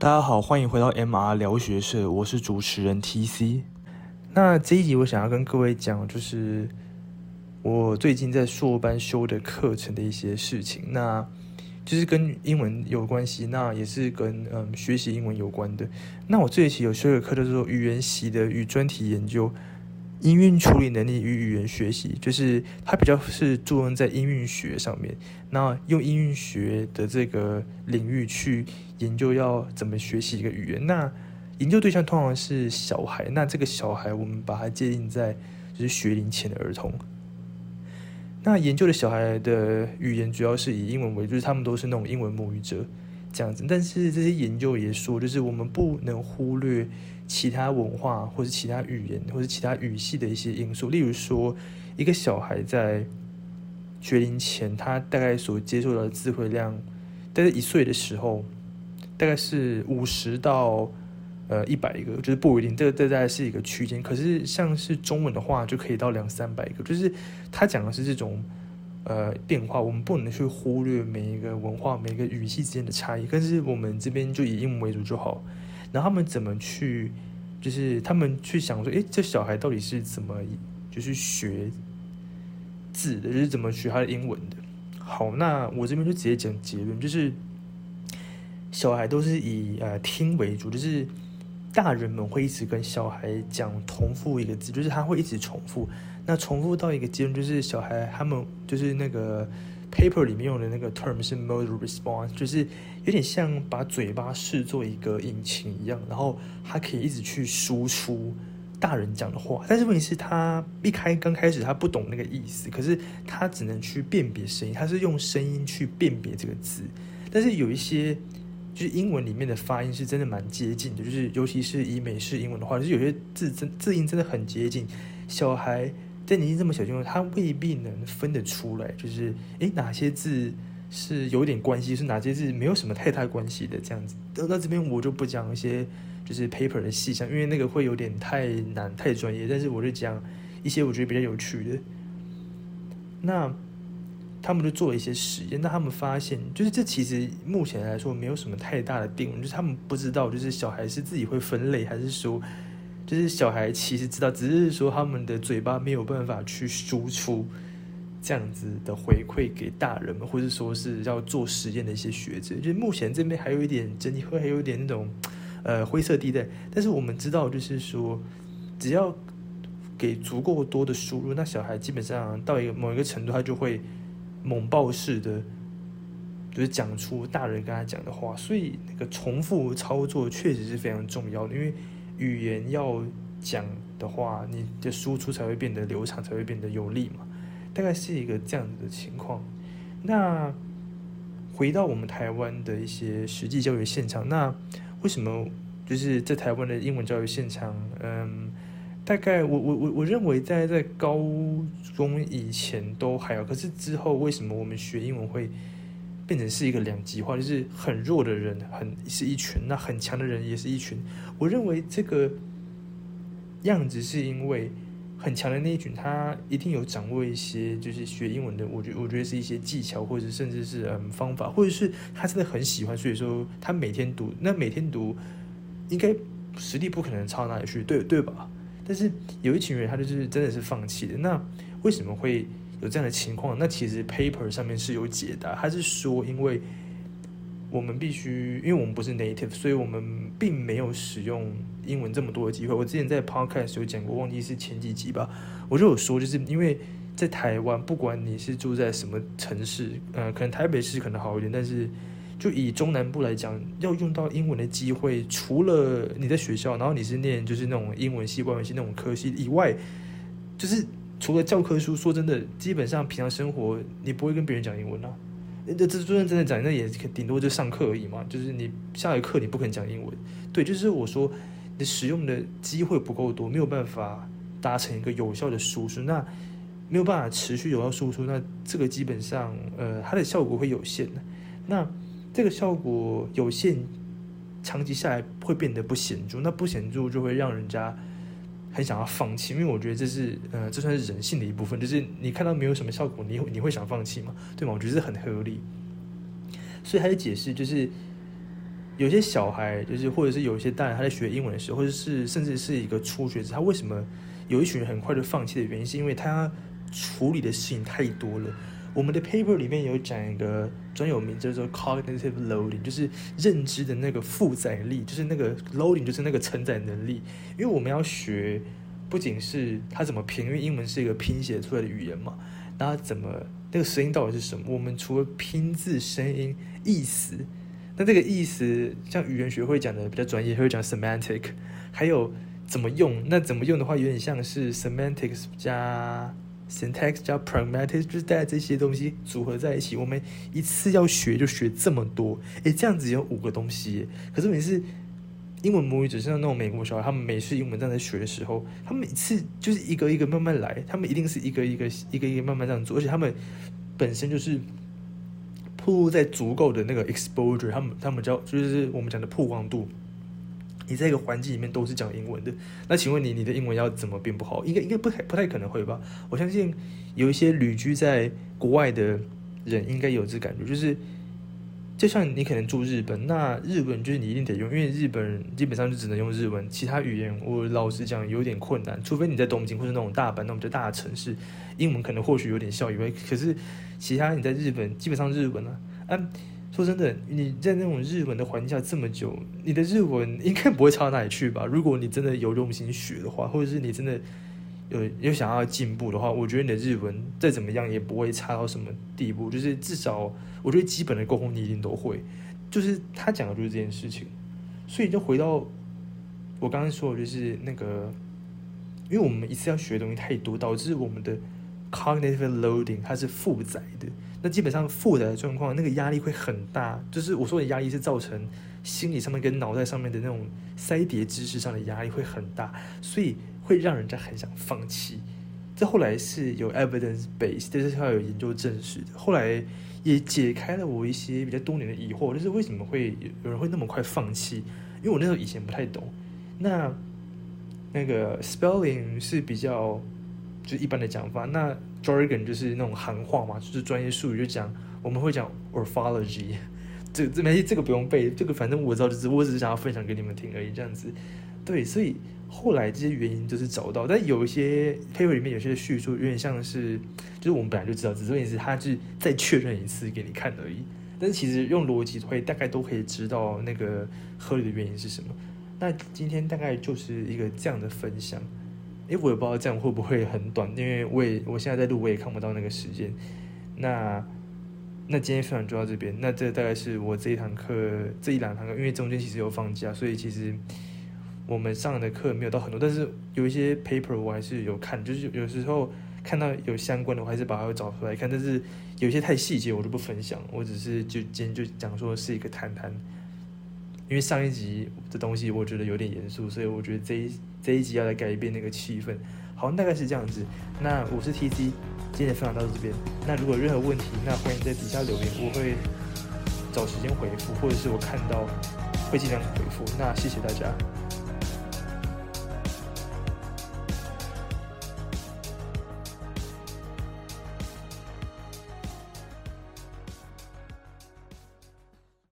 大家好，欢迎回到 MR 聊学社，我是主持人 TC。那这一集我想要跟各位讲，就是我最近在硕班修的课程的一些事情。那就是跟英文有关系，那也是跟嗯学习英文有关的。那我这一期有修的课叫做语言习的与专题研究，音韵处理能力与语言学习，就是它比较是注重在音韵学上面。那用音韵学的这个领域去研究要怎么学习一个语言。那研究对象通常是小孩，那这个小孩我们把它界定在就是学龄前的儿童。那研究的小孩的语言主要是以英文为主，就是他们都是那种英文母语者这样子。但是这些研究也说，就是我们不能忽略其他文化或者其他语言或者其他语系的一些因素。例如说，一个小孩在学龄前，他大概所接受到的词汇量，大概一岁的时候，大概是五十到。呃，一百个就是不一定，这个这大概是一个区间。可是像是中文的话，就可以到两三百个。就是他讲的是这种呃变化，我们不能去忽略每一个文化、每一个语系之间的差异。但是我们这边就以英文为主就好。然后他们怎么去，就是他们去想说，诶，这小孩到底是怎么就是学字的，就是怎么学他的英文的？好，那我这边就直接讲结论，就是小孩都是以呃听为主，就是。大人们会一直跟小孩讲重复一个字，就是他会一直重复。那重复到一个阶段，就是小孩他们就是那个 paper 里面用的那个 term 是 mode response，就是有点像把嘴巴视作一个引擎一样，然后他可以一直去输出大人讲的话。但是问题是，他一开刚开始他不懂那个意思，可是他只能去辨别声音，他是用声音去辨别这个字。但是有一些。就是英文里面的发音是真的蛮接近的，就是尤其是以美式英文的话，就是有些字真字音真的很接近。小孩在年纪这么小，就他未必能分得出来，就是诶哪些字是有点关系，是哪些字没有什么太大关系的这样子。那这边我就不讲一些就是 paper 的细项，因为那个会有点太难太专业。但是我就讲一些我觉得比较有趣的。那。他们就做一些实验，那他们发现，就是这其实目前来说没有什么太大的定论，就是他们不知道，就是小孩是自己会分类，还是说，就是小孩其实知道，只是说他们的嘴巴没有办法去输出这样子的回馈给大人们，或者说是要做实验的一些学者，就是目前这边还有一点整体会还有一点那种呃灰色地带，但是我们知道，就是说只要给足够多的输入，那小孩基本上到一个某一个程度，他就会。猛爆式的，就是讲出大人跟他讲的话，所以那个重复操作确实是非常重要的。因为语言要讲的话，你的输出才会变得流畅，才会变得有力嘛。大概是一个这样子的情况。那回到我们台湾的一些实际教育现场，那为什么就是在台湾的英文教育现场，嗯？大概我我我我认为在在高中以前都还好，可是之后为什么我们学英文会变成是一个两极化？就是很弱的人很是一群，那很强的人也是一群。我认为这个样子是因为很强的那一群，他一定有掌握一些就是学英文的，我觉我觉得是一些技巧，或者甚至是嗯方法，或者是他真的很喜欢，所以说他每天读，那每天读应该实力不可能差哪里去，对对吧？但是有一群人，他就是真的是放弃的。那为什么会有这样的情况？那其实 paper 上面是有解答，他是说，因为我们必须，因为我们不是 native，所以我们并没有使用英文这么多的机会。我之前在 podcast 有讲过，忘记是前几集吧，我就有说，就是因为在台湾，不管你是住在什么城市，呃，可能台北市可能好一点，但是。就以中南部来讲，要用到英文的机会，除了你在学校，然后你是念就是那种英文系、外文系那种科系以外，就是除了教科书，说真的，基本上平常生活你不会跟别人讲英文啊。这这真的真的讲，那也顶多就上课而已嘛。就是你下一课，你不肯讲英文。对，就是我说你使用的机会不够多，没有办法达成一个有效的输出，那没有办法持续有效输出，那这个基本上呃它的效果会有限的。那这个效果有限，长期下来会变得不显著。那不显著就会让人家很想要放弃，因为我觉得这是呃，这算是人性的一部分，就是你看到没有什么效果，你你会想放弃嘛，对吗？我觉得这很合理。所以他的解释，就是有些小孩，就是或者是有一些大人，他在学英文的时候，或者是甚至是一个初学者，他为什么有一群人很快就放弃的原因，是因为他处理的事情太多了。我们的 paper 里面有讲一个专有名叫做 cognitive loading，就是认知的那个负载力，就是那个 loading，就是那个承载能力。因为我们要学，不仅是它怎么拼，因为英文是一个拼写出来的语言嘛，那怎么那个声音到底是什么？我们除了拼字、声音、意思，那这个意思，像语言学会讲的比较专业，会讲 semantic，还有怎么用？那怎么用的话，有点像是 semantics 加。Syntax 加 pragmatics 就是带这些东西组合在一起，我们一次要学就学这么多，诶，这样子有五个东西。可是每次英文母语者像那种美国小孩，他们每次英文这样在学的时候，他们每次就是一个一个慢慢来，他们一定是一个一个一个一个慢慢这样做，而且他们本身就是铺在足够的那个 exposure，他们他们叫就是我们讲的曝光度。你在一个环境里面都是讲英文的，那请问你你的英文要怎么变不好？应该应该不太不太可能会吧？我相信有一些旅居在国外的人应该有这感觉，就是就像你可能住日本，那日本就是你一定得用，因为日本基本上就只能用日文，其他语言我老实讲有点困难，除非你在东京或者那种大阪那种比较大的城市，英文可能或许有点效以外，可是其他你在日本基本上日文啊，嗯。说真的，你在那种日文的环境下这么久，你的日文应该不会差到哪里去吧？如果你真的有用心学的话，或者是你真的有有想要进步的话，我觉得你的日文再怎么样也不会差到什么地步。就是至少，我觉得基本的沟通你一定都会。就是他讲的就是这件事情，所以就回到我刚刚说的，就是那个，因为我们一次要学的东西太多，导致我们的 cognitive loading 它是负载的。那基本上负的状况，那个压力会很大。就是我说的压力是造成心理上面跟脑袋上面的那种塞叠知识上的压力会很大，所以会让人家很想放弃。这后来是有 evidence base，这是要有研究证实的。后来也解开了我一些比较多年的疑惑，就是为什么会有人会那么快放弃？因为我那时候以前不太懂。那那个 spelling 是比较就一般的讲法，那。jargon 就是那种行话嘛，就是专业术语，就讲我们会讲 orthology，这这没这个不用背，这个反正我知道，就是我只是想要分享给你们听而已，这样子。对，所以后来这些原因就是找到，但有一些黑文里面有些叙述有点像是，就是我们本来就知道，只是问题是他是再确认一次给你看而已。但是其实用逻辑会大概都可以知道那个合理的原因是什么。那今天大概就是一个这样的分享。哎，我也不知道这样会不会很短，因为我也我现在在录，我也看不到那个时间。那那今天分享就到这边。那这大概是我这一堂课这一两堂课，因为中间其实有放假，所以其实我们上的课没有到很多，但是有一些 paper 我还是有看，就是有时候看到有相关的，我还是把它找出来看。但是有些太细节，我就不分享。我只是就今天就讲说是一个谈谈。因为上一集的东西我觉得有点严肃，所以我觉得这一这一集要来改变那个气氛。好，大概是这样子。那我是 T C，今天分享到这边。那如果任何问题，那欢迎在底下留言，我会找时间回复，或者是我看到会尽量回复。那谢谢大家。